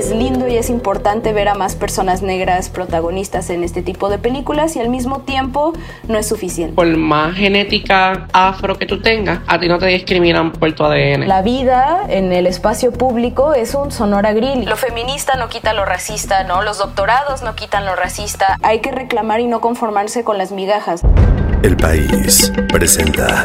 es lindo y es importante ver a más personas negras protagonistas en este tipo de películas y al mismo tiempo no es suficiente. Por más genética afro que tú tengas, a ti no te discriminan por tu ADN. La vida en el espacio público es un sonora grill. Lo feminista no quita lo racista, ¿no? Los doctorados no quitan lo racista. Hay que reclamar y no conformarse con las migajas. El país presenta.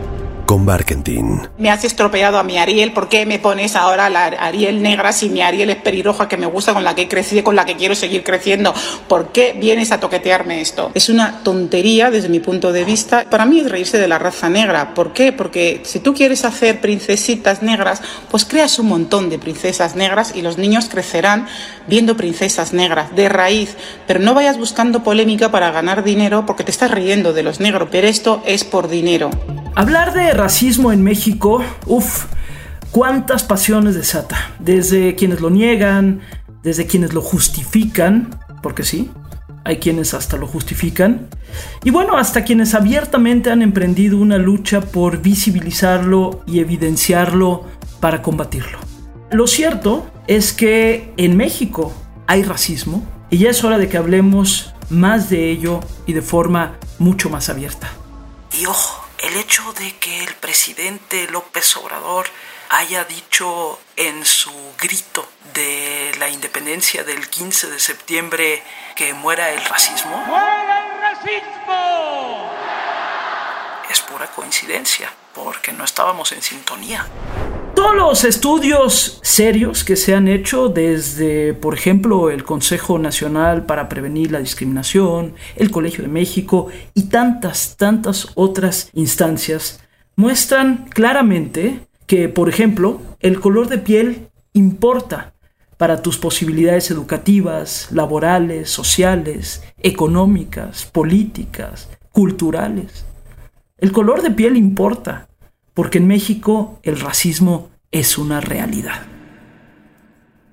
con Barkentin. Me has estropeado a mi Ariel, ¿por qué me pones ahora la Ariel negra si mi Ariel es pelirroja que me gusta, con la que he crecido, con la que quiero seguir creciendo? ¿Por qué vienes a toquetearme esto? Es una tontería desde mi punto de vista. Para mí es reírse de la raza negra. ¿Por qué? Porque si tú quieres hacer princesitas negras, pues creas un montón de princesas negras y los niños crecerán viendo princesas negras de raíz. Pero no vayas buscando polémica para ganar dinero porque te estás riendo de los negros, pero esto es por dinero. Hablar de racismo en México, uff, cuántas pasiones desata. Desde quienes lo niegan, desde quienes lo justifican, porque sí, hay quienes hasta lo justifican, y bueno, hasta quienes abiertamente han emprendido una lucha por visibilizarlo y evidenciarlo para combatirlo. Lo cierto es que en México hay racismo y ya es hora de que hablemos más de ello y de forma mucho más abierta. Y ojo, el hecho de que el presidente López Obrador haya dicho en su grito de la independencia del 15 de septiembre que muera el racismo. ¡Muera el racismo! Es pura coincidencia, porque no estábamos en sintonía. Todos los estudios serios que se han hecho desde, por ejemplo, el Consejo Nacional para Prevenir la Discriminación, el Colegio de México y tantas, tantas otras instancias muestran claramente que, por ejemplo, el color de piel importa para tus posibilidades educativas, laborales, sociales, económicas, políticas, culturales. El color de piel importa porque en México el racismo es una realidad.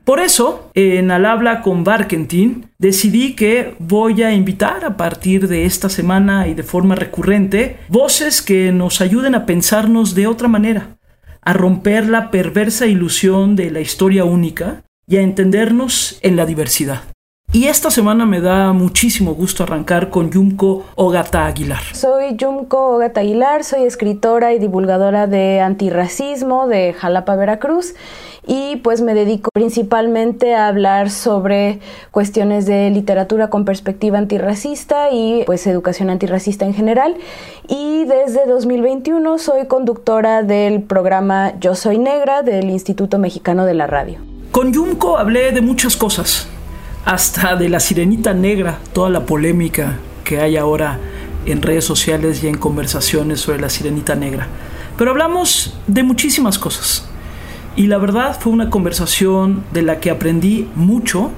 Por eso, en Al habla con Barkentin, decidí que voy a invitar a partir de esta semana y de forma recurrente voces que nos ayuden a pensarnos de otra manera, a romper la perversa ilusión de la historia única y a entendernos en la diversidad. Y esta semana me da muchísimo gusto arrancar con Yumko Ogata Aguilar. Soy Yumko Ogata Aguilar, soy escritora y divulgadora de antirracismo de Jalapa, Veracruz y pues me dedico principalmente a hablar sobre cuestiones de literatura con perspectiva antirracista y pues educación antirracista en general y desde 2021 soy conductora del programa Yo Soy Negra del Instituto Mexicano de la Radio. Con Yumko hablé de muchas cosas hasta de la sirenita negra, toda la polémica que hay ahora en redes sociales y en conversaciones sobre la sirenita negra. Pero hablamos de muchísimas cosas. Y la verdad fue una conversación de la que aprendí mucho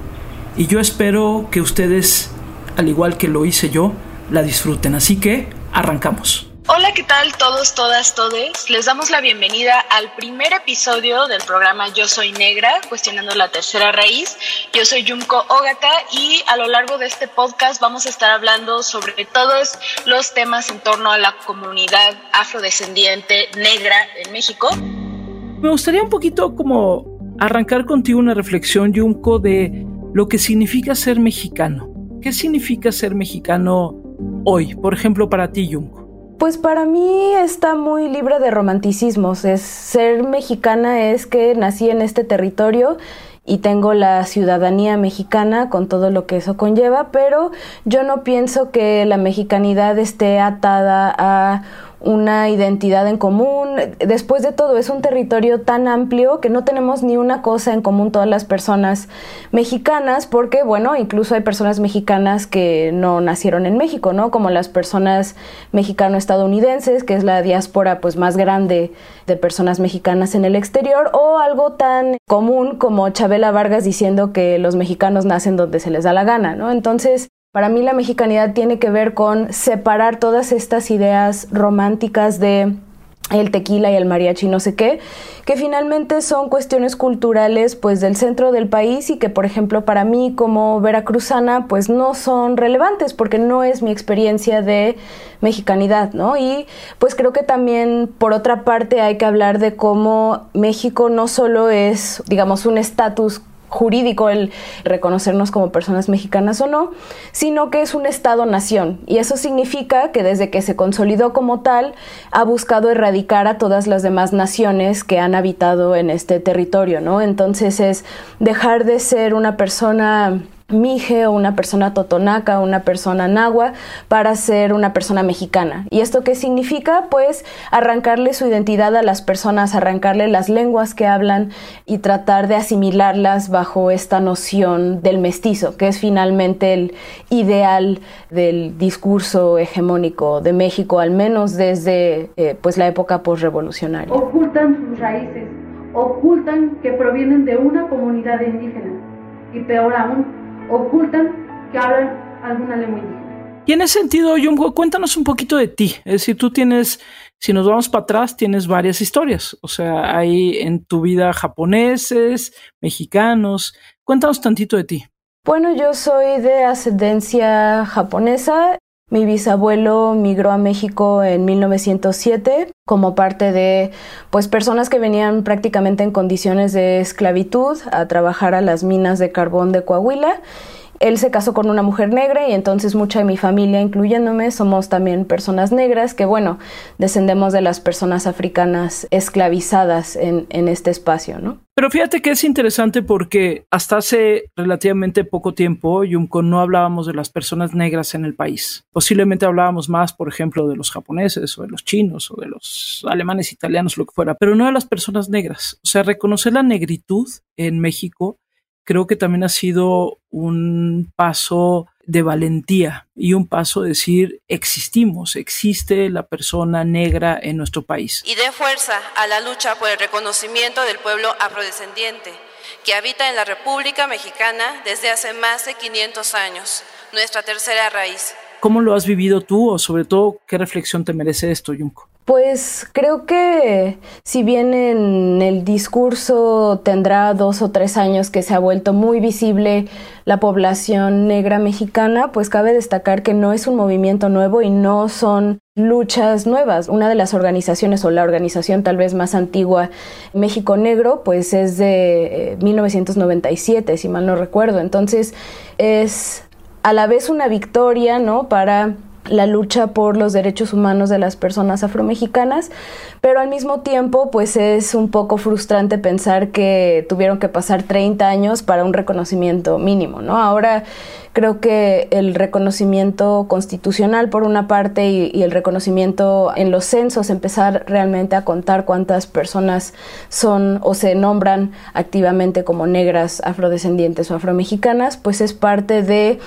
y yo espero que ustedes, al igual que lo hice yo, la disfruten. Así que arrancamos. Hola, ¿qué tal todos, todas, todes? Les damos la bienvenida al primer episodio del programa Yo Soy Negra, cuestionando la tercera raíz. Yo soy Yumko Ogata y a lo largo de este podcast vamos a estar hablando sobre todos los temas en torno a la comunidad afrodescendiente negra en México. Me gustaría un poquito como arrancar contigo una reflexión, Yumko, de lo que significa ser mexicano. ¿Qué significa ser mexicano hoy? Por ejemplo, para ti, Yumko. Pues para mí está muy libre de romanticismos. Es, ser mexicana es que nací en este territorio y tengo la ciudadanía mexicana con todo lo que eso conlleva, pero yo no pienso que la mexicanidad esté atada a una identidad en común. Después de todo, es un territorio tan amplio que no tenemos ni una cosa en común todas las personas mexicanas, porque, bueno, incluso hay personas mexicanas que no nacieron en México, ¿no? Como las personas mexicano-estadounidenses, que es la diáspora pues más grande de personas mexicanas en el exterior, o algo tan común como Chabela Vargas diciendo que los mexicanos nacen donde se les da la gana, ¿no? Entonces, para mí la mexicanidad tiene que ver con separar todas estas ideas románticas de el tequila y el mariachi no sé qué, que finalmente son cuestiones culturales pues del centro del país y que por ejemplo para mí como veracruzana pues no son relevantes porque no es mi experiencia de mexicanidad, ¿no? Y pues creo que también por otra parte hay que hablar de cómo México no solo es digamos un estatus jurídico el reconocernos como personas mexicanas o no, sino que es un Estado-nación. Y eso significa que desde que se consolidó como tal, ha buscado erradicar a todas las demás naciones que han habitado en este territorio, ¿no? Entonces es dejar de ser una persona mije o una persona totonaca o una persona nahua para ser una persona mexicana. ¿Y esto qué significa? Pues arrancarle su identidad a las personas, arrancarle las lenguas que hablan y tratar de asimilarlas bajo esta noción del mestizo, que es finalmente el ideal del discurso hegemónico de México, al menos desde eh, pues la época postrevolucionaria. Ocultan sus raíces, ocultan que provienen de una comunidad indígena y peor aún, ocultan que hablan alguna lengua indígena. Y en ese sentido, Yumko, cuéntanos un poquito de ti. Es decir, tú tienes, si nos vamos para atrás, tienes varias historias. O sea, hay en tu vida japoneses, mexicanos. Cuéntanos tantito de ti. Bueno, yo soy de ascendencia japonesa. Mi bisabuelo migró a México en 1907 como parte de pues personas que venían prácticamente en condiciones de esclavitud a trabajar a las minas de carbón de Coahuila él se casó con una mujer negra y entonces mucha de mi familia, incluyéndome, somos también personas negras que, bueno, descendemos de las personas africanas esclavizadas en, este espacio, ¿no? Pero fíjate que es interesante porque hasta hace relativamente poco tiempo, Yumko, no hablábamos de las personas negras en el país. Posiblemente hablábamos más, por ejemplo, de los japoneses o de los chinos o de los alemanes, italianos, lo que fuera, pero no de las personas negras. O sea, reconocer la negritud en México creo que también ha sido un paso de valentía y un paso de decir existimos, existe la persona negra en nuestro país. Y dé fuerza a la lucha por el reconocimiento del pueblo afrodescendiente que habita en la República Mexicana desde hace más de 500 años, nuestra tercera raíz. ¿Cómo lo has vivido tú o sobre todo qué reflexión te merece esto, Yunko? Pues creo que si bien en el discurso tendrá dos o tres años que se ha vuelto muy visible la población negra mexicana, pues cabe destacar que no es un movimiento nuevo y no son luchas nuevas. Una de las organizaciones o la organización tal vez más antigua, México Negro, pues es de 1997, eh, si mal no recuerdo. Entonces es a la vez una victoria, ¿no? Para la lucha por los derechos humanos de las personas afromexicanas, pero al mismo tiempo pues es un poco frustrante pensar que tuvieron que pasar 30 años para un reconocimiento mínimo, ¿no? Ahora creo que el reconocimiento constitucional por una parte y, y el reconocimiento en los censos, empezar realmente a contar cuántas personas son o se nombran activamente como negras, afrodescendientes o afromexicanas, pues es parte de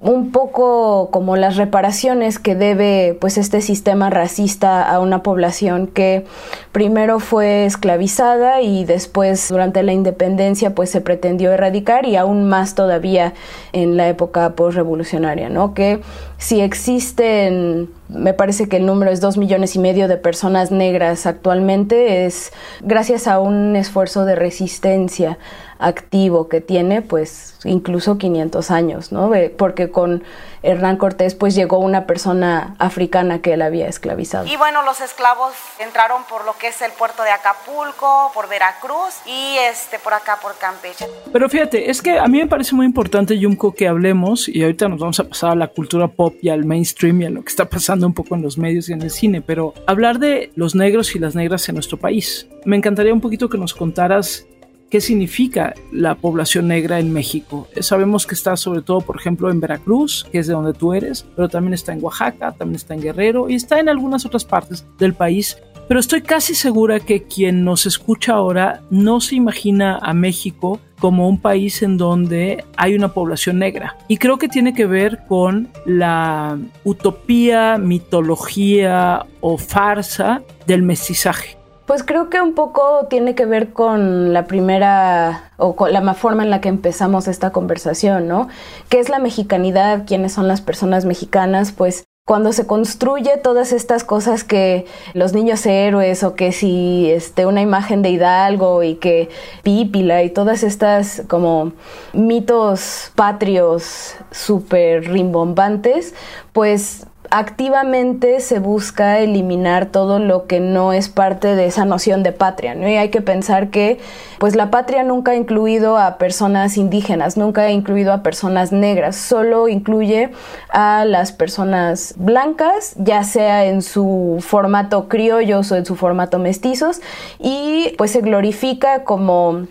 un poco como las reparaciones que debe pues este sistema racista a una población que primero fue esclavizada y después durante la independencia pues se pretendió erradicar y aún más todavía en la época postrevolucionaria, ¿no? Que si existen, me parece que el número es dos millones y medio de personas negras actualmente, es gracias a un esfuerzo de resistencia activo que tiene pues incluso 500 años, ¿no? Porque con Hernán Cortés pues llegó una persona africana que él había esclavizado. Y bueno, los esclavos entraron por lo que es el puerto de Acapulco, por Veracruz y este por acá por Campeche. Pero fíjate, es que a mí me parece muy importante, Yumko, que hablemos y ahorita nos vamos a pasar a la cultura pop y al mainstream y a lo que está pasando un poco en los medios y en el cine, pero hablar de los negros y las negras en nuestro país. Me encantaría un poquito que nos contaras qué significa la población negra en México. Sabemos que está sobre todo, por ejemplo, en Veracruz, que es de donde tú eres, pero también está en Oaxaca, también está en Guerrero y está en algunas otras partes del país. Pero estoy casi segura que quien nos escucha ahora no se imagina a México como un país en donde hay una población negra. Y creo que tiene que ver con la utopía, mitología o farsa del mestizaje. Pues creo que un poco tiene que ver con la primera o con la forma en la que empezamos esta conversación, ¿no? ¿Qué es la mexicanidad? ¿Quiénes son las personas mexicanas? Pues cuando se construye todas estas cosas que los niños héroes o que si este una imagen de Hidalgo y que Pípila y todas estas como mitos patrios súper rimbombantes, pues activamente se busca eliminar todo lo que no es parte de esa noción de patria, ¿no? Y hay que pensar que pues la patria nunca ha incluido a personas indígenas, nunca ha incluido a personas negras, solo incluye a las personas blancas, ya sea en su formato criollos o en su formato mestizos, y pues se glorifica como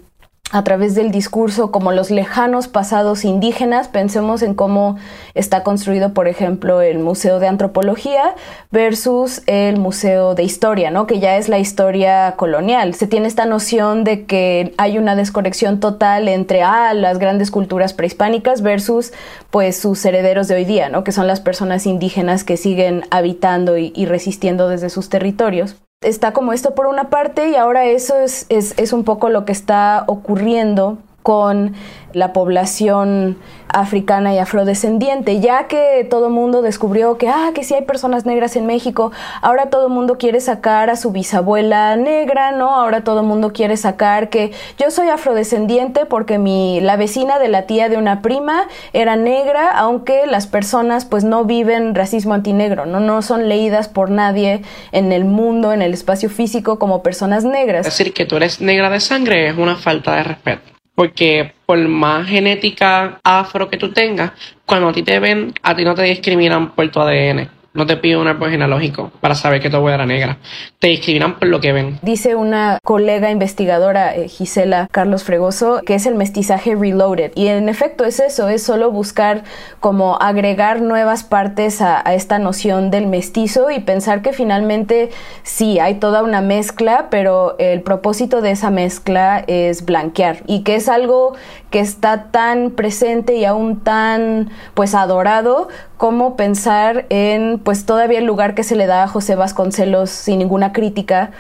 a través del discurso como los lejanos pasados indígenas. Pensemos en cómo está construido, por ejemplo, el Museo de Antropología versus el Museo de Historia, ¿no? que ya es la historia colonial. Se tiene esta noción de que hay una desconexión total entre ah, las grandes culturas prehispánicas versus pues sus herederos de hoy día, ¿no? que son las personas indígenas que siguen habitando y, y resistiendo desde sus territorios está como esto por una parte y ahora eso es, es, es un poco lo que está ocurriendo con la población africana y afrodescendiente, ya que todo mundo descubrió que, ah, que sí hay personas negras en México, ahora todo el mundo quiere sacar a su bisabuela negra, ¿no? Ahora todo el mundo quiere sacar que yo soy afrodescendiente porque mi, la vecina de la tía de una prima era negra, aunque las personas pues no viven racismo antinegro, ¿no? No son leídas por nadie en el mundo, en el espacio físico como personas negras. Decir que tú eres negra de sangre es una falta de respeto porque por más genética afro que tú tengas, cuando a ti te ven, a ti no te discriminan por tu ADN. No te piden un árbol genealógico para saber que tu abuela era negra. Te discriminan por lo que ven. Dice una colega investigadora, eh, Gisela Carlos Fregoso, que es el mestizaje reloaded. Y en efecto es eso, es solo buscar como agregar nuevas partes a, a esta noción del mestizo y pensar que finalmente sí, hay toda una mezcla, pero el propósito de esa mezcla es blanquear. Y que es algo que está tan presente y aún tan pues adorado como pensar en pues todavía el lugar que se le da a José Vasconcelos sin ninguna crítica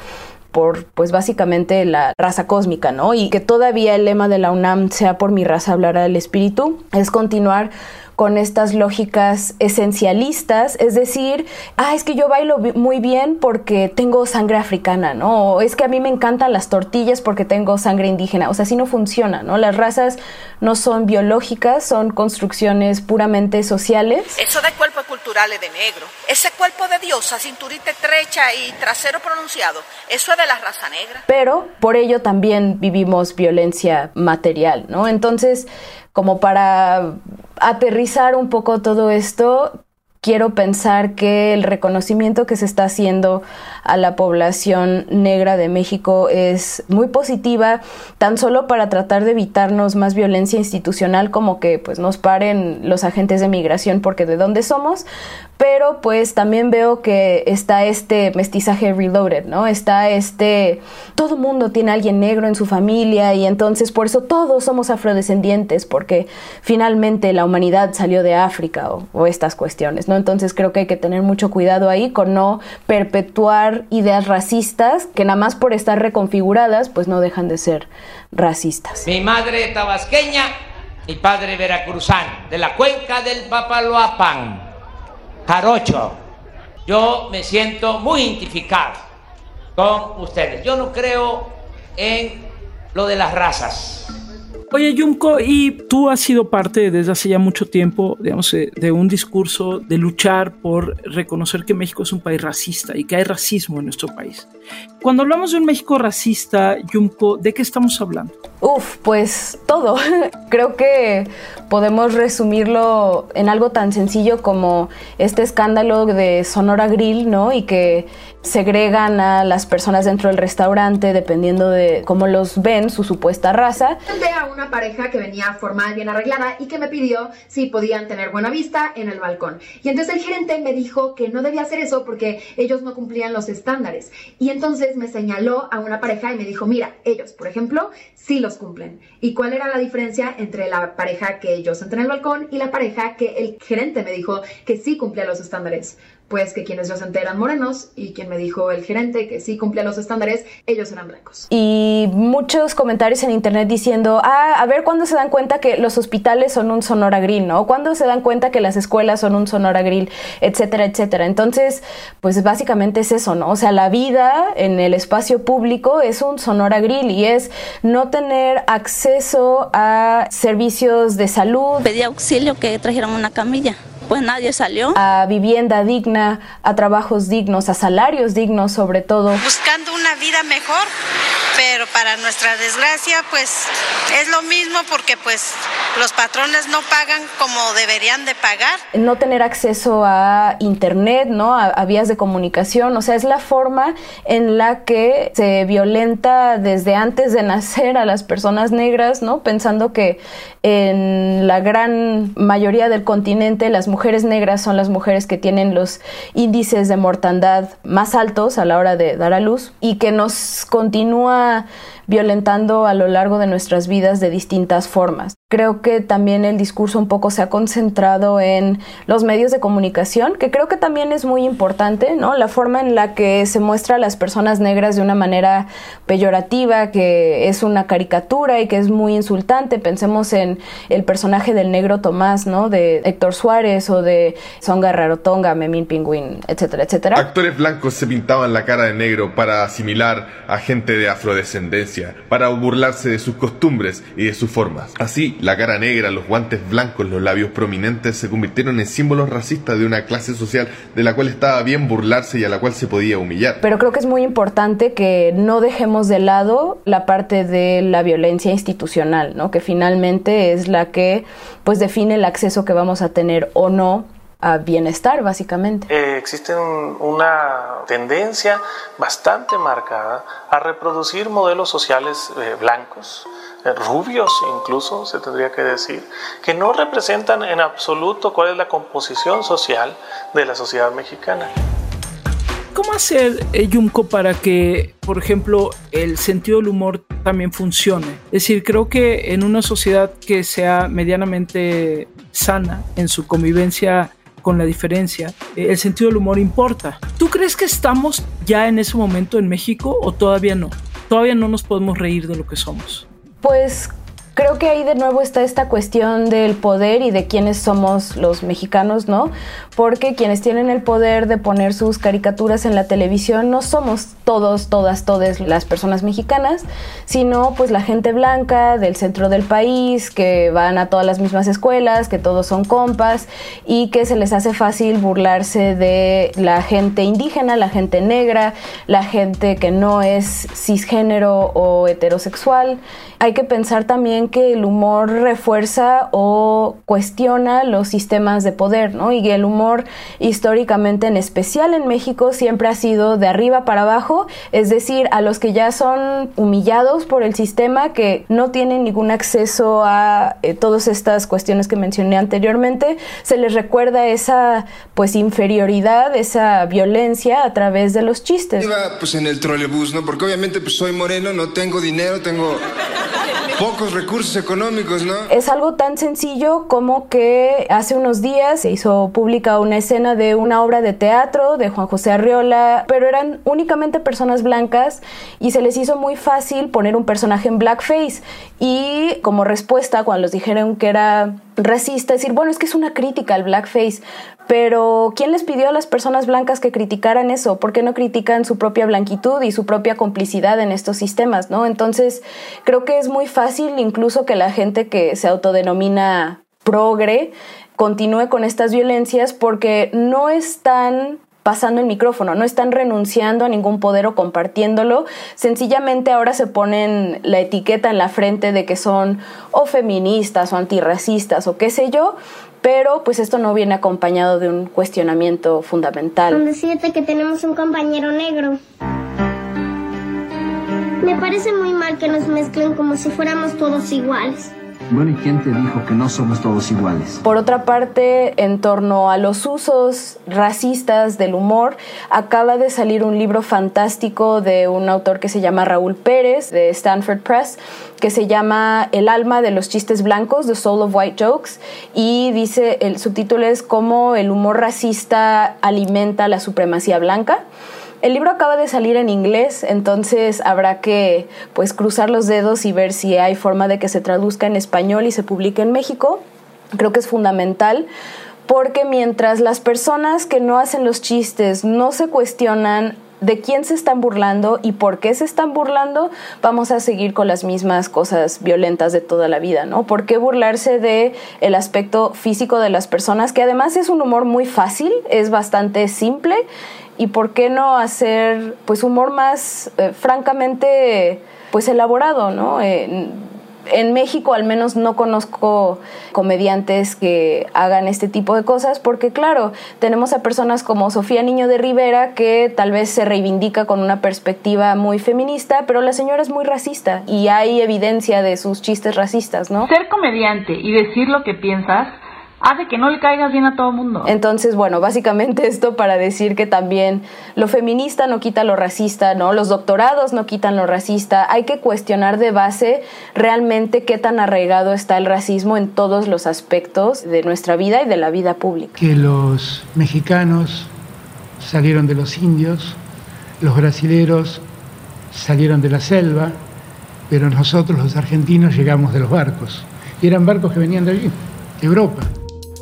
por pues básicamente la raza cósmica, ¿no? Y que todavía el lema de la UNAM sea por mi raza hablará el espíritu, es continuar con estas lógicas esencialistas, es decir, ah, es que yo bailo muy bien porque tengo sangre africana, ¿no? O es que a mí me encantan las tortillas porque tengo sangre indígena, o sea, así no funciona, ¿no? Las razas no son biológicas, son construcciones puramente sociales. Eso de cuerpo cultural es de negro. Ese cuerpo de diosa, cinturita estrecha y trasero pronunciado, eso es de la raza negra. Pero por ello también vivimos violencia material, ¿no? Entonces, como para aterrizar un poco todo esto, quiero pensar que el reconocimiento que se está haciendo a la población negra de México es muy positiva, tan solo para tratar de evitarnos más violencia institucional como que pues nos paren los agentes de migración porque de dónde somos, pero pues también veo que está este mestizaje reloaded, ¿no? Está este, todo mundo tiene alguien negro en su familia y entonces por eso todos somos afrodescendientes porque finalmente la humanidad salió de África o, o estas cuestiones, ¿no? Entonces creo que hay que tener mucho cuidado ahí con no perpetuar ideas racistas que nada más por estar reconfiguradas pues no dejan de ser racistas. Mi madre tabasqueña, mi padre veracruzano, de la cuenca del Papaloapan, Jarocho. Yo me siento muy identificado con ustedes. Yo no creo en lo de las razas. Oye, Yumko, y tú has sido parte desde hace ya mucho tiempo, digamos, eh, de un discurso de luchar por reconocer que México es un país racista y que hay racismo en nuestro país. Cuando hablamos de un México racista, Yumko, ¿de qué estamos hablando? Uf, pues todo. Creo que podemos resumirlo en algo tan sencillo como este escándalo de Sonora Grill, ¿no? Y que segregan a las personas dentro del restaurante dependiendo de cómo los ven, su supuesta raza. a una pareja que venía formal, bien arreglada y que me pidió si podían tener buena vista en el balcón. Y entonces el gerente me dijo que no debía hacer eso porque ellos no cumplían los estándares. Y entonces me señaló a una pareja y me dijo, mira, ellos, por ejemplo, sí los cumplen. ¿Y cuál era la diferencia entre la pareja que yo senté en el balcón y la pareja que el gerente me dijo que sí cumplía los estándares? Pues que quienes yo senté eran morenos y quien me dijo el gerente que sí cumplía los estándares, ellos eran blancos. Y muchos comentarios en internet diciendo, ah, a ver cuándo se dan cuenta que los hospitales son un Sonora Grill, ¿no? ¿Cuándo se dan cuenta que las escuelas son un Sonora Grill, etcétera, etcétera? Entonces, pues básicamente es eso, ¿no? O sea, la vida en el espacio público es un Sonora Grill y es no tener acceso a servicios de salud. Pedí auxilio que trajeran una camilla pues nadie salió. A vivienda digna, a trabajos dignos, a salarios dignos sobre todo. Buscando una vida mejor, pero para nuestra desgracia pues es lo mismo porque pues los patrones no pagan como deberían de pagar. No tener acceso a internet, ¿no? A, vías de comunicación, o sea, es la forma en la que se violenta desde antes de nacer a las personas negras, ¿no? Pensando que en la gran mayoría del continente las mujeres negras son las mujeres que tienen los índices de mortandad más altos a la hora de dar a luz y que nos continúa violentando a lo largo de nuestras vidas de distintas formas. Creo que también el discurso un poco se ha concentrado en los medios de comunicación, que creo que también es muy importante, ¿no? La forma en la que se muestra a las personas negras de una manera peyorativa, que es una caricatura y que es muy insultante. Pensemos en el personaje del negro Tomás, ¿no? De Héctor Suárez o de Songa Rarotonga, Memín Pingüín, etcétera, etcétera. Actores blancos se pintaban la cara de negro para asimilar a gente de afrodescendencia, para burlarse de sus costumbres y de sus formas. Así, la cara negra, los guantes blancos, los labios prominentes se convirtieron en símbolos racistas de una clase social de la cual estaba bien burlarse y a la cual se podía humillar. Pero creo que es muy importante que no dejemos de lado la parte de la violencia institucional, ¿no? Que finalmente es la que pues define el acceso que vamos a tener o no a bienestar, básicamente. Eh, existe un, una tendencia bastante marcada a reproducir modelos sociales eh, blancos, eh, rubios incluso, se tendría que decir, que no representan en absoluto cuál es la composición social de la sociedad mexicana. ¿Cómo hacer, eh, Yumko, para que, por ejemplo, el sentido del humor también funcione? Es decir, creo que en una sociedad que sea medianamente sana en su convivencia con la diferencia, eh, el sentido del humor importa. ¿Tú crees que estamos ya en ese momento en México o todavía no? Todavía no nos podemos reír de lo que somos. Pues creo que ahí de nuevo está esta cuestión del poder y de quiénes somos los mexicanos, ¿no? Porque quienes tienen el poder de poner sus caricaturas en la televisión no somos todos, todas, todas las personas mexicanas, sino pues la gente blanca del centro del país, que van a todas las mismas escuelas, que todos son compas y que se les hace fácil burlarse de la gente indígena, la gente negra, la gente que no es cisgénero o heterosexual. Hay que pensar también que el humor refuerza o cuestiona los sistemas de poder, ¿no? Y el humor históricamente, en especial en México, siempre ha sido de arriba para abajo, es decir, a los que ya son humillados por el sistema, que no tienen ningún acceso a eh, todas estas cuestiones que mencioné anteriormente, se les recuerda esa pues inferioridad, esa violencia a través de los chistes. Iba pues en el trolebús, ¿no? Porque obviamente pues soy moreno, no tengo dinero, tengo pocos recursos Es algo tan sencillo como que hace unos días se hizo pública una escena de una obra de teatro de Juan José Arriola, pero eran únicamente personas blancas y se les hizo muy fácil poner un personaje en blackface. Y como respuesta cuando les dijeron que era racista, decir, bueno, es que es una crítica al blackface, pero ¿quién les pidió a las personas blancas que criticaran eso? ¿Por qué no critican su propia blanquitud y su propia complicidad en estos sistemas, no? Entonces, creo que es muy fácil incluso que la gente que se autodenomina progre continúe con estas violencias porque no están pasando el micrófono, no están renunciando a ningún poder o compartiéndolo, sencillamente ahora se ponen la etiqueta en la frente de que son o feministas o antirracistas o qué sé yo, pero pues esto no viene acompañado de un cuestionamiento fundamental. Con decirte que tenemos un compañero negro. Me parece muy mal que nos mezclen como si fuéramos todos iguales. Bueno, ¿y quién te dijo que no somos todos iguales? Por otra parte, en torno a los usos racistas del humor, acaba de salir un libro fantástico de un autor que se llama Raúl Pérez, de Stanford Press, que se llama El alma de los chistes blancos, The Soul of White Jokes, y dice, el subtítulo es cómo el humor racista alimenta la supremacía blanca. El libro acaba de salir en inglés, entonces habrá que pues cruzar los dedos y ver si hay forma de que se traduzca en español y se publique en México. Creo que es fundamental porque mientras las personas que no hacen los chistes no se cuestionan de quién se están burlando y por qué se están burlando, vamos a seguir con las mismas cosas violentas de toda la vida, ¿no? ¿Por qué burlarse de el aspecto físico de las personas, que además es un humor muy fácil, es bastante simple y por qué no hacer pues humor más eh, francamente pues elaborado, ¿no? En México al menos no conozco comediantes que hagan este tipo de cosas porque claro, tenemos a personas como Sofía Niño de Rivera que tal vez se reivindica con una perspectiva muy feminista, pero la señora es muy racista y hay evidencia de sus chistes racistas, ¿no? Ser comediante y decir lo que piensas hace que no le caigas bien a todo el mundo. Entonces, bueno, básicamente esto para decir que también lo feminista no quita lo racista, ¿no? Los doctorados no quitan lo racista. Hay que cuestionar de base realmente qué tan arraigado está el racismo en todos los aspectos de nuestra vida y de la vida pública. Que los mexicanos salieron de los indios, los brasileros salieron de la selva, pero nosotros los argentinos llegamos de los barcos. Y eran barcos que venían de allí, de Europa.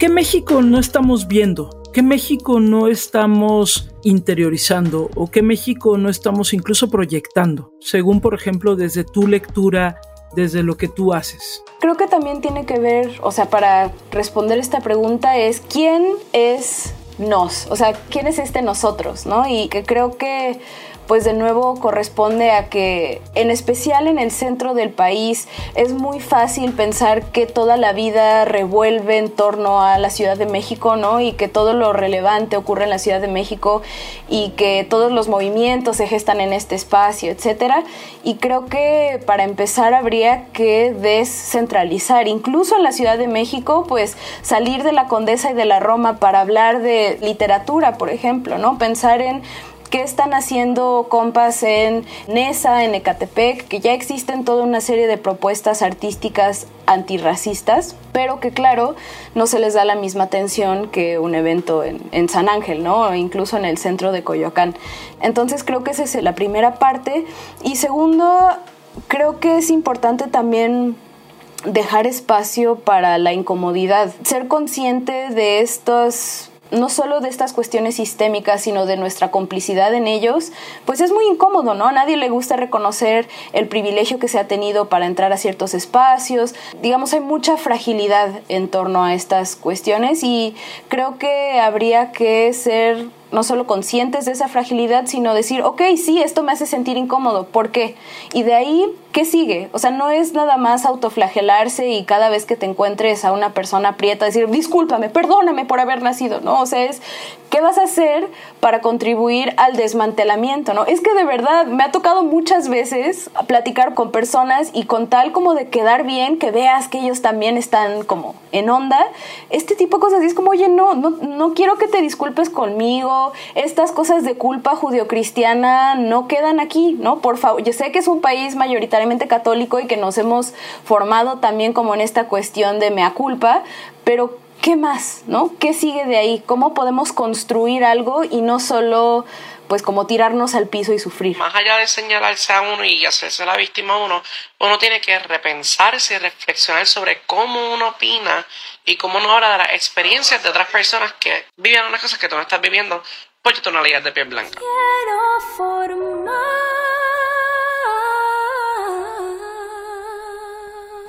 ¿Qué México no estamos viendo? ¿Qué México no estamos interiorizando? ¿O qué México no estamos incluso proyectando? Según, por ejemplo, desde tu lectura, desde lo que tú haces. Creo que también tiene que ver, o sea, para responder esta pregunta es, ¿quién es nos? O sea, ¿quién es este nosotros? ¿No? Y que creo que pues de nuevo corresponde a que en especial en el centro del país es muy fácil pensar que toda la vida revuelve en torno a la Ciudad de México, ¿no? Y que todo lo relevante ocurre en la Ciudad de México y que todos los movimientos se gestan en este espacio, etcétera. Y creo que para empezar habría que descentralizar, incluso en la Ciudad de México, pues salir de la Condesa y de la Roma para hablar de literatura, por ejemplo, ¿no? Pensar en qué están haciendo compas en Nesa, en Ecatepec, que ya existen toda una serie de propuestas artísticas antirracistas, pero que claro, no se les da la misma atención que un evento en, San Ángel, ¿no? O incluso en el centro de Coyoacán. Entonces creo que esa es la primera parte. Y segundo, creo que es importante también dejar espacio para la incomodidad, ser consciente de estos no solo de estas cuestiones sistémicas, sino de nuestra complicidad en ellos, pues es muy incómodo, ¿no? A nadie le gusta reconocer el privilegio que se ha tenido para entrar a ciertos espacios. Digamos, hay mucha fragilidad en torno a estas cuestiones y creo que habría que ser no solo conscientes de esa fragilidad, sino decir, ok, sí, esto me hace sentir incómodo, ¿por qué? Y de ahí, ¿qué sigue? O sea, no es nada más autoflagelarse y cada vez que te encuentres a una persona prieta decir, discúlpame, perdóname por haber nacido, ¿no? O sea, es, ¿qué vas a hacer para contribuir al desmantelamiento, ¿no? Es que de verdad me ha tocado muchas veces platicar con personas y con tal como de quedar bien, que veas que ellos también están como en onda, este tipo de cosas, y es como, oye, no, no, no quiero que te disculpes conmigo, estas cosas de culpa judio-cristiana no quedan aquí, ¿no? Por favor, yo sé que es un país mayoritariamente católico y que nos hemos formado también como en esta cuestión de mea culpa, pero ¿qué más, no? ¿Qué sigue de ahí? ¿Cómo podemos construir algo y no solo pues como tirarnos al piso y sufrir. Más allá de señalarse a uno y hacerse la víctima a uno, uno tiene que repensarse y reflexionar sobre cómo uno opina y cómo uno habla de las experiencias de otras personas que viven unas cosas que tú no estás viviendo por tu tonalidad de piel blanca.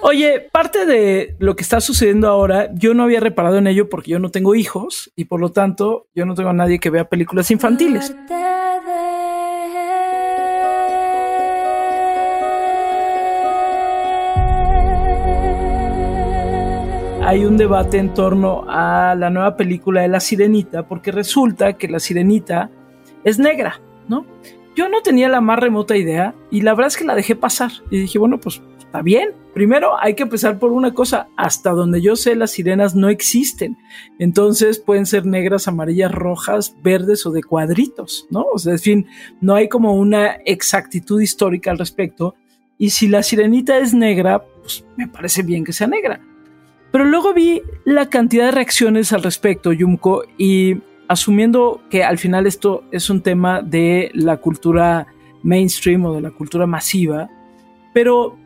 Oye, parte de lo que está sucediendo ahora, yo no había reparado en ello porque yo no tengo hijos y por lo tanto yo no tengo a nadie que vea películas infantiles. hay un debate en torno a la nueva película de La Sirenita, porque resulta que La Sirenita es negra, ¿no? Yo no tenía la más remota idea y la verdad es que la dejé pasar y dije, bueno, pues ¿Está bien? Primero hay que empezar por una cosa, hasta donde yo sé las sirenas no existen, entonces pueden ser negras, amarillas, rojas, verdes o de cuadritos, ¿no? O sea, en fin, no hay como una exactitud histórica al respecto, y si la sirenita es negra, pues me parece bien que sea negra. Pero luego vi la cantidad de reacciones al respecto, Yumko, y asumiendo que al final esto es un tema de la cultura mainstream o de la cultura masiva, pero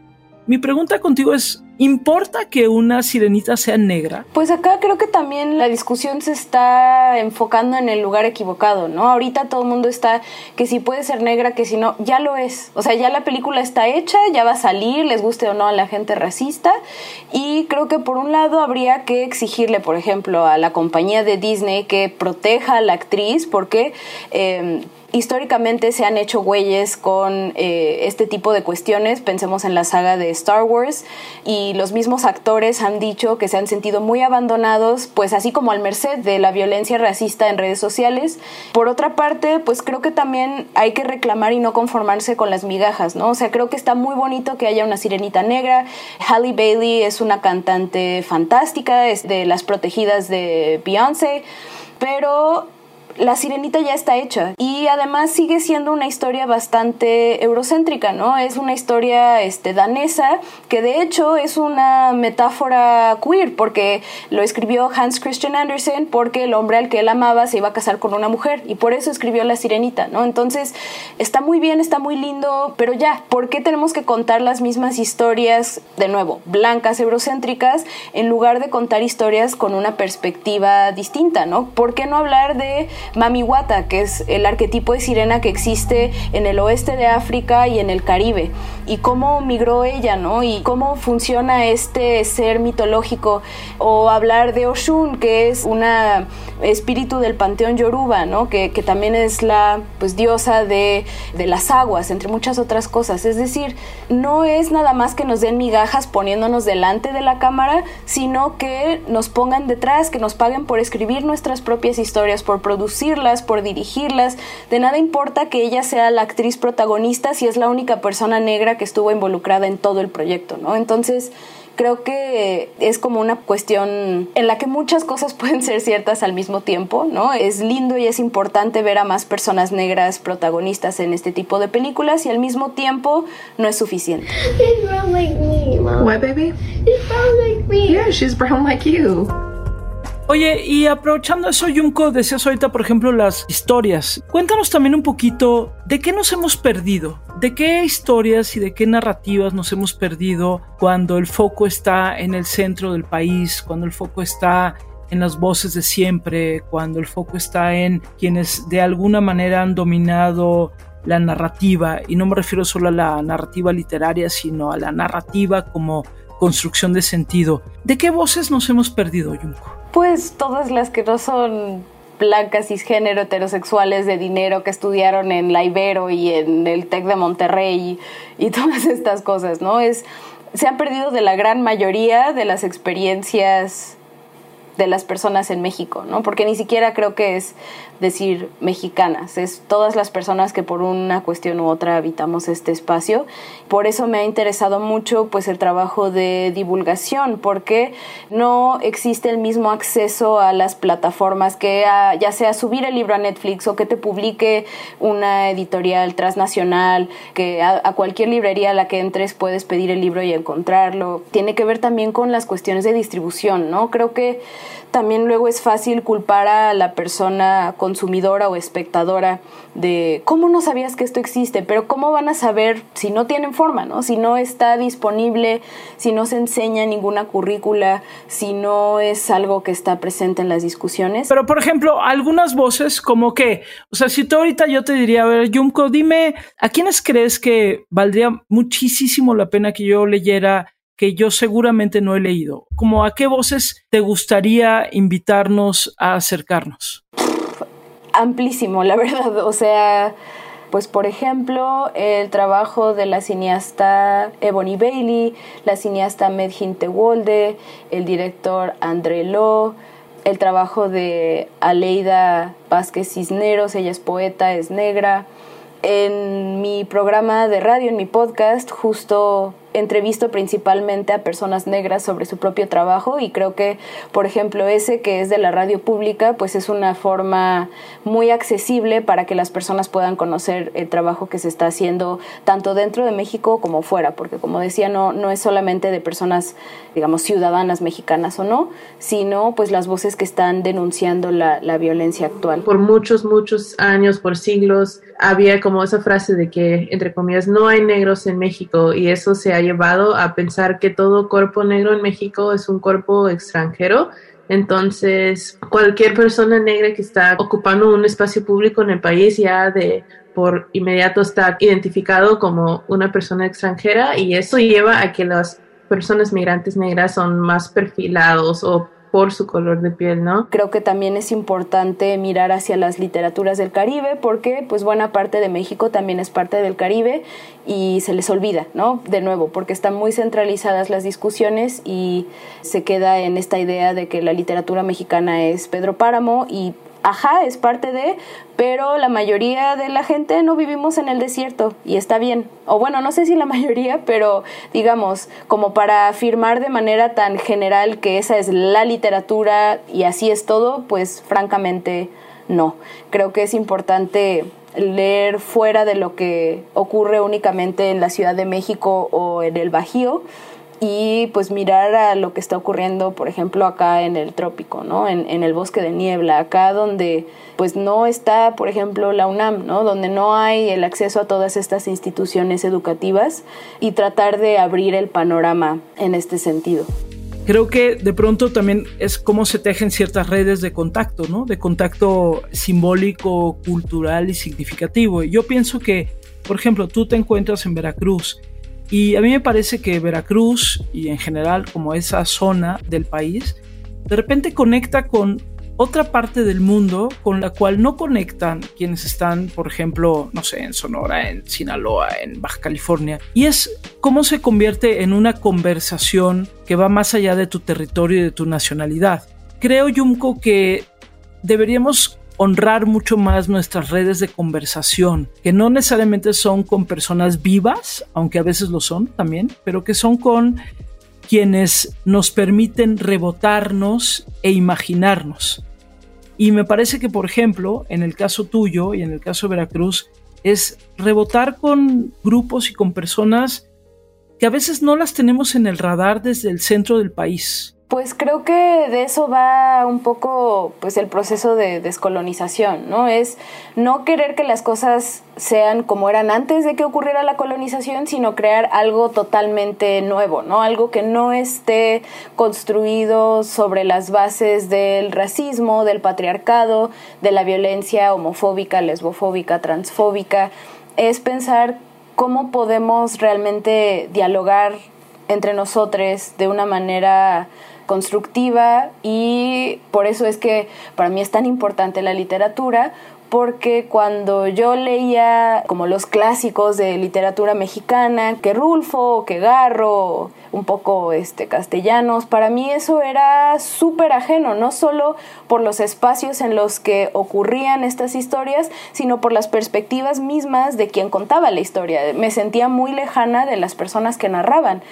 mi pregunta contigo es, ¿importa que una sirenita sea negra? Pues acá creo que también la discusión se está enfocando en el lugar equivocado, ¿no? Ahorita todo el mundo está que si puede ser negra, que si no, ya lo es. O sea, ya la película está hecha, ya va a salir, les guste o no a la gente racista. Y creo que por un lado habría que exigirle, por ejemplo, a la compañía de Disney que proteja a la actriz, porque... Eh, históricamente se han hecho güeyes con eh, este tipo de cuestiones. Pensemos en la saga de Star Wars y los mismos actores han dicho que se han sentido muy abandonados, pues así como al merced de la violencia racista en redes sociales. Por otra parte, pues creo que también hay que reclamar y no conformarse con las migajas, ¿no? O sea, creo que está muy bonito que haya una sirenita negra. Halle Bailey es una cantante fantástica, es de las protegidas de Beyoncé, pero la sirenita ya está hecha y además sigue siendo una historia bastante eurocéntrica, ¿no? Es una historia este, danesa que de hecho es una metáfora queer porque lo escribió Hans Christian Andersen porque el hombre al que él amaba se iba a casar con una mujer y por eso escribió La Sirenita, ¿no? Entonces está muy bien, está muy lindo, pero ya, ¿por qué tenemos que contar las mismas historias, de nuevo, blancas, eurocéntricas, en lugar de contar historias con una perspectiva distinta, ¿no? ¿Por qué no hablar de Mami Wata, que es el arquetipo de sirena que existe en el oeste de África y en el Caribe, y cómo migró ella, ¿no? Y cómo funciona este ser mitológico, o hablar de Oshun, que es una espíritu del panteón yoruba, ¿no? Que, que también es la pues, diosa de, de las aguas, entre muchas otras cosas. Es decir, no es nada más que nos den migajas poniéndonos delante de la cámara, sino que nos pongan detrás, que nos paguen por escribir nuestras propias historias, por producirlas, por dirigirlas. De nada importa que ella sea la actriz protagonista si es la única persona negra que estuvo involucrada en todo el proyecto, ¿no? Entonces, creo que es como una cuestión en la que muchas cosas pueden ser ciertas al mismo tiempo, ¿no? Es lindo y es importante ver a más personas negras protagonistas en este tipo de películas y al mismo tiempo no es suficiente. What, baby? Yeah, she's brown like you. Oye, y aprovechando eso, Junko, decías ahorita, por ejemplo, las historias. Cuéntanos también un poquito de qué nos hemos perdido, de qué historias y de qué narrativas nos hemos perdido cuando el foco está en el centro del país, cuando el foco está en las voces de siempre, cuando el foco está en quienes de alguna manera han dominado la narrativa, y no me refiero solo a la narrativa literaria, sino a la narrativa como construcción de sentido. ¿De qué voces nos hemos perdido, Junko? Pues todas las que no son blancas, cisgénero, heterosexuales de dinero que estudiaron en la Ibero y en el TEC de Monterrey y, y todas estas cosas, ¿no? Es, se han perdido de la gran mayoría de las experiencias de las personas en México, ¿no? Porque ni siquiera creo que es decir mexicanas, es todas las personas que por una cuestión u otra habitamos este espacio. Por eso me ha interesado mucho pues el trabajo de divulgación, porque no existe el mismo acceso a las plataformas que ya sea subir el libro a Netflix o que te publique una editorial transnacional, que a, a cualquier librería a la que entres puedes pedir el libro y encontrarlo. Tiene que ver también con las cuestiones de distribución, ¿no? Creo que también luego es fácil culpar a la persona consumidora o espectadora de cómo no sabías que esto existe, pero cómo van a saber si no tienen forma, ¿no? Si no está disponible, si no se enseña ninguna currícula, si no es algo que está presente en las discusiones. Pero por ejemplo, algunas voces como que, o sea, si tú ahorita yo te diría, a ver, Yumko, dime, ¿a quiénes crees que valdría muchísimo la pena que yo leyera que yo seguramente no he leído? Como a qué voces te gustaría invitarnos a acercarnos? Amplísimo, la verdad. O sea, pues por ejemplo, el trabajo de la cineasta Ebony Bailey, la cineasta Medhin Tewolde, el director André Lo, el trabajo de Aleida Vázquez Cisneros, ella es poeta, es negra. En mi programa de radio, en mi podcast, justo entrevisto principalmente a personas negras sobre su propio trabajo y creo que, por ejemplo, ese que es de la radio pública, pues es una forma muy accesible para que las personas puedan conocer el trabajo que se está haciendo tanto dentro de México como fuera, porque como decía, no, no es solamente de personas, digamos, ciudadanas mexicanas o no, sino pues las voces que están denunciando la, la violencia actual. Por muchos, muchos años, por siglos, había como esa frase de que, entre comillas, no hay negros en México y eso se ha llevado a pensar que todo cuerpo negro en México es un cuerpo extranjero. Entonces, cualquier persona negra que está ocupando un espacio público en el país ya de por inmediato está identificado como una persona extranjera y eso lleva a que las personas migrantes negras son más perfilados o por su color de piel, ¿no? Creo que también es importante mirar hacia las literaturas del Caribe porque pues buena parte de México también es parte del Caribe y se les olvida, ¿no? De nuevo, porque están muy centralizadas las discusiones y se queda en esta idea de que la literatura mexicana es Pedro Páramo y ajá, es parte de, pero la mayoría de la gente no vivimos en el desierto y está bien. O bueno, no sé si la mayoría, pero digamos, como para afirmar de manera tan general que esa es la literatura y así es todo, pues francamente no. Creo que es importante leer fuera de lo que ocurre únicamente en la Ciudad de México o en el Bajío y pues mirar a lo que está ocurriendo, por ejemplo, acá en el trópico, ¿no? En, en, el bosque de niebla, acá donde pues no está, por ejemplo, la UNAM, ¿no? Donde no hay el acceso a todas estas instituciones educativas y tratar de abrir el panorama en este sentido. Creo que de pronto también es cómo se tejen ciertas redes de contacto, ¿no? De contacto simbólico, cultural y significativo. Yo pienso que, por ejemplo, tú te encuentras en Veracruz y a mí me parece que Veracruz y en general como esa zona del país, de repente conecta con otra parte del mundo con la cual no conectan quienes están, por ejemplo, no sé, en Sonora, en Sinaloa, en Baja California. Y es cómo se convierte en una conversación que va más allá de tu territorio y de tu nacionalidad. Creo, Yumko, que deberíamos honrar mucho más nuestras redes de conversación, que no necesariamente son con personas vivas, aunque a veces lo son también, pero que son con quienes nos permiten rebotarnos e imaginarnos. Y me parece que, por ejemplo, en el caso tuyo y en el caso de Veracruz, es rebotar con grupos y con personas que a veces no las tenemos en el radar desde el centro del país. Pues creo que de eso va un poco pues el proceso de descolonización, ¿no? Es no querer que las cosas sean como eran antes de que ocurriera la colonización, sino crear algo totalmente nuevo, ¿no? Algo que no esté construido sobre las bases del racismo, del patriarcado, de la violencia homofóbica, lesbofóbica, transfóbica. Es pensar cómo podemos realmente dialogar entre nosotros de una manera constructiva y por eso es que para mí es tan importante la literatura porque cuando yo leía como los clásicos de literatura mexicana, que Rulfo, que Garro, un poco este, castellanos, para mí eso era súper ajeno, no solo por los espacios en los que ocurrían estas historias, sino por las perspectivas mismas de quien contaba la historia. Me sentía muy lejana de las personas que narraban.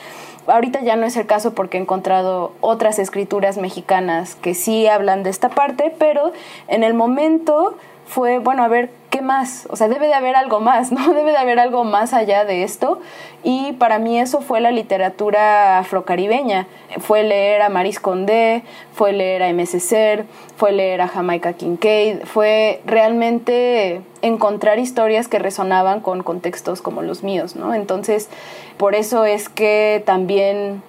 Ahorita ya no es el caso porque he encontrado otras escrituras mexicanas que sí hablan de esta parte, pero en el momento fue, bueno, a ver, ¿qué más? O sea, debe de haber algo más, ¿no? Debe de haber algo más allá de esto. Y para mí eso fue la literatura afrocaribeña. Fue leer a Maris Condé, fue leer a M. Ser, fue leer a Jamaica Kincaid, fue realmente encontrar historias que resonaban con contextos como los míos, ¿no? Entonces, por eso es que también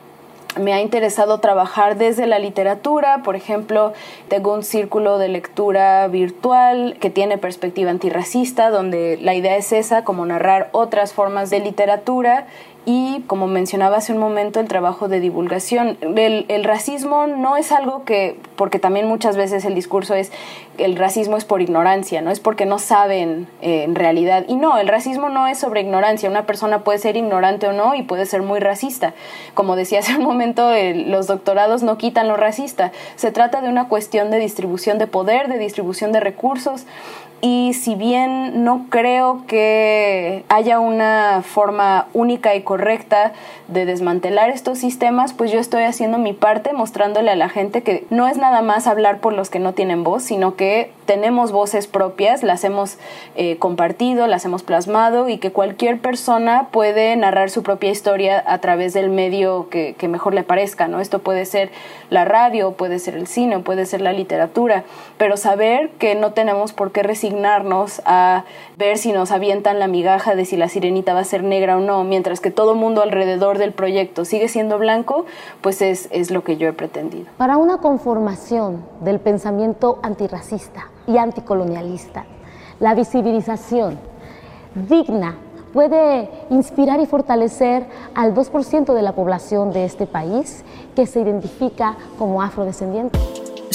me ha interesado trabajar desde la literatura, por ejemplo, tengo un círculo de lectura virtual que tiene perspectiva antirracista, donde la idea es esa, como narrar otras formas de literatura y, como mencionaba hace un momento, el trabajo de divulgación. El, racismo no es algo que, porque también muchas veces el discurso es, el racismo es por ignorancia, no es porque no saben eh, en realidad. Y no, el racismo no es sobre ignorancia. Una persona puede ser ignorante o no y puede ser muy racista. Como decía hace un momento, los doctorados no quitan lo racista. Se trata de una cuestión de distribución de poder, de distribución de recursos y si bien no creo que haya una forma única y correcta de desmantelar estos sistemas, pues yo estoy haciendo mi parte mostrándole a la gente que no es nada más hablar por los que no tienen voz, sino que tenemos voces propias, las hemos eh, compartido, las hemos plasmado y que cualquier persona puede narrar su propia historia a través del medio que, que mejor le parezca, ¿no? Esto puede ser la radio, puede ser el cine, puede ser la literatura, pero saber que no tenemos por qué resignarnos a ver si nos avientan la migaja de si la sirenita va a ser negra o no, mientras que todo mundo alrededor del proyecto sigue siendo blanco, pues es, es lo que yo he pretendido. Para una conformación del pensamiento antirracista y anticolonialista, la visibilización digna puede inspirar y fortalecer al 2% de la población de este país que se identifica como afrodescendiente.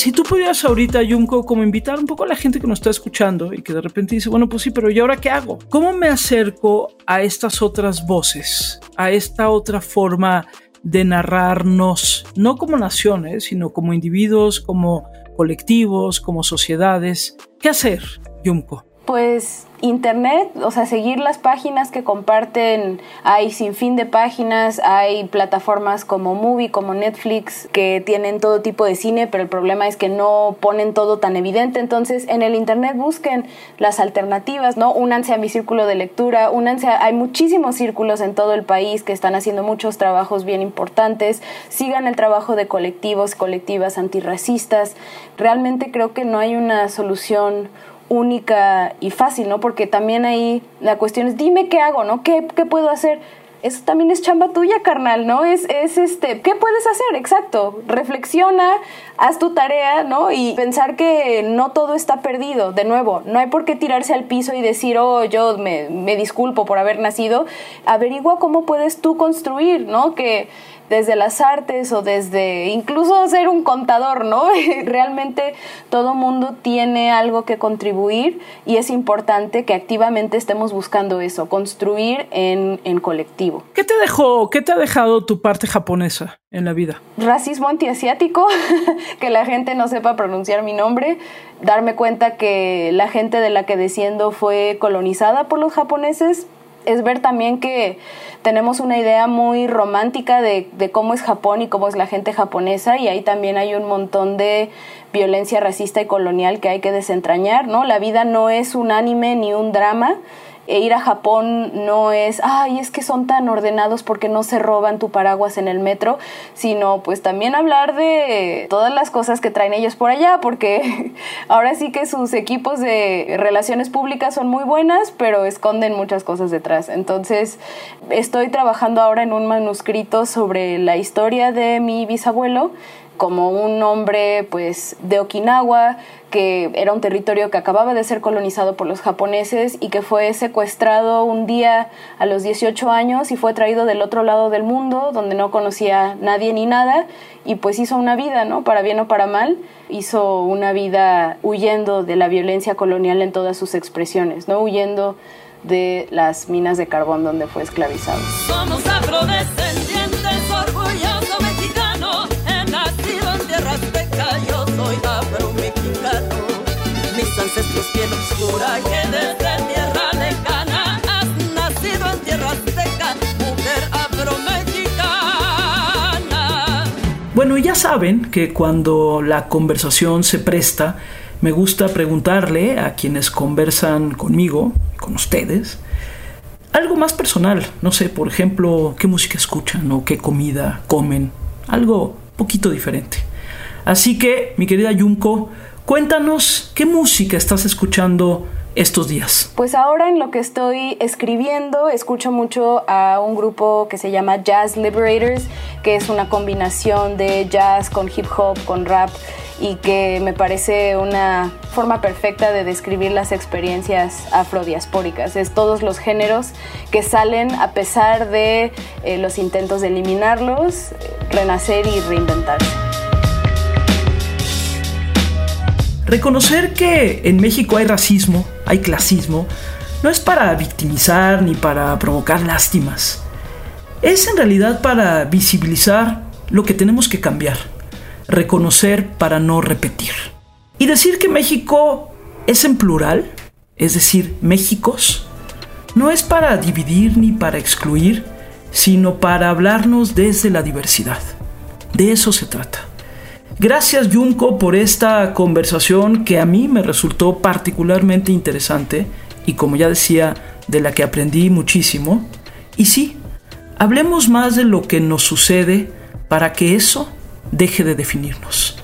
Si tú pudieras ahorita, Junko, como invitar un poco a la gente que nos está escuchando y que de repente dice, bueno, pues sí, pero ¿y ahora qué hago? ¿Cómo me acerco a estas otras voces, a esta otra forma de narrarnos, no como naciones, sino como individuos, como colectivos, como sociedades? ¿Qué hacer, Junko? Pues internet, o sea, seguir las páginas que comparten, hay sin fin de páginas, hay plataformas como Movie, como Netflix, que tienen todo tipo de cine, pero el problema es que no ponen todo tan evidente, entonces en el internet busquen las alternativas, ¿no? Únanse a mi círculo de lectura, únanse a, hay muchísimos círculos en todo el país que están haciendo muchos trabajos bien importantes, sigan el trabajo de colectivos, colectivas antirracistas, realmente creo que no hay una solución única y fácil, ¿no? Porque también ahí la cuestión es, dime qué hago, ¿no? ¿Qué, qué puedo hacer? Eso también es chamba tuya, carnal, ¿no? Es, es este, ¿qué puedes hacer? Exacto. Reflexiona, haz tu tarea, ¿no? Y pensar que no todo está perdido. De nuevo, no hay por qué tirarse al piso y decir, oh, yo me, me disculpo por haber nacido. Averigua cómo puedes tú construir, ¿no? Que desde las artes o desde incluso ser un contador, ¿no? Realmente todo mundo tiene algo que contribuir y es importante que activamente estemos buscando eso, construir en, en colectivo. ¿Qué te dejó, qué te ha dejado tu parte japonesa en la vida? Racismo antiasiático, que la gente no sepa pronunciar mi nombre, darme cuenta que la gente de la que desciendo fue colonizada por los japoneses, es ver también que tenemos una idea muy romántica de, de, cómo es Japón y cómo es la gente japonesa y ahí también hay un montón de violencia racista y colonial que hay que desentrañar, ¿no? La vida no es un anime ni un drama, ir a Japón no es, ay, es que son tan ordenados porque no se roban tu paraguas en el metro, sino pues también hablar de todas las cosas que traen ellos por allá, porque ahora sí que sus equipos de relaciones públicas son muy buenas, pero esconden muchas cosas detrás. Entonces, estoy trabajando ahora en un manuscrito sobre la historia de mi bisabuelo como un hombre pues de Okinawa que era un territorio que acababa de ser colonizado por los japoneses y que fue secuestrado un día a los 18 años y fue traído del otro lado del mundo donde no conocía nadie ni nada y pues hizo una vida, ¿no? Para bien o para mal, hizo una vida huyendo de la violencia colonial en todas sus expresiones, ¿no? Huyendo de las minas de carbón donde fue esclavizado. Somos Ancestros tienen que desde tierra lejana has nacido en tierra mujer afro-mexicana. Bueno, ya saben que cuando la conversación se presta, me gusta preguntarle a quienes conversan conmigo, con ustedes, algo más personal. No sé, por ejemplo, qué música escuchan o qué comida comen. Algo poquito diferente. Así que, mi querida Yunko, cuéntanos qué música estás escuchando estos días? Pues ahora en lo que estoy escribiendo escucho mucho a un grupo que se llama Jazz Liberators, que es una combinación de jazz con hip hop, con rap y que me parece una forma perfecta de describir las experiencias afrodiaspóricas. Es todos los géneros que salen a pesar de eh, los intentos de eliminarlos, renacer y reinventarse. Reconocer que en México hay racismo, hay clasismo, no es para victimizar ni para provocar lástimas. Es en realidad para visibilizar lo que tenemos que cambiar, reconocer para no repetir. Y decir que México es en plural es decir, Méxicos, no es para dividir ni para excluir, sino para hablarnos desde la diversidad. De eso se trata. Gracias Junko por esta conversación que a mí me resultó particularmente interesante y como ya decía, de la que aprendí muchísimo. Y sí, hablemos más de lo que nos sucede para que eso deje de definirnos.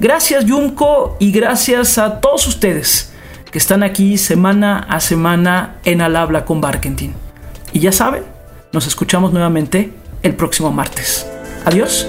Gracias Junko y gracias a todos ustedes que están aquí semana a semana en Al Habla con Barkentin. Y ya saben, nos escuchamos nuevamente el próximo martes. Adiós.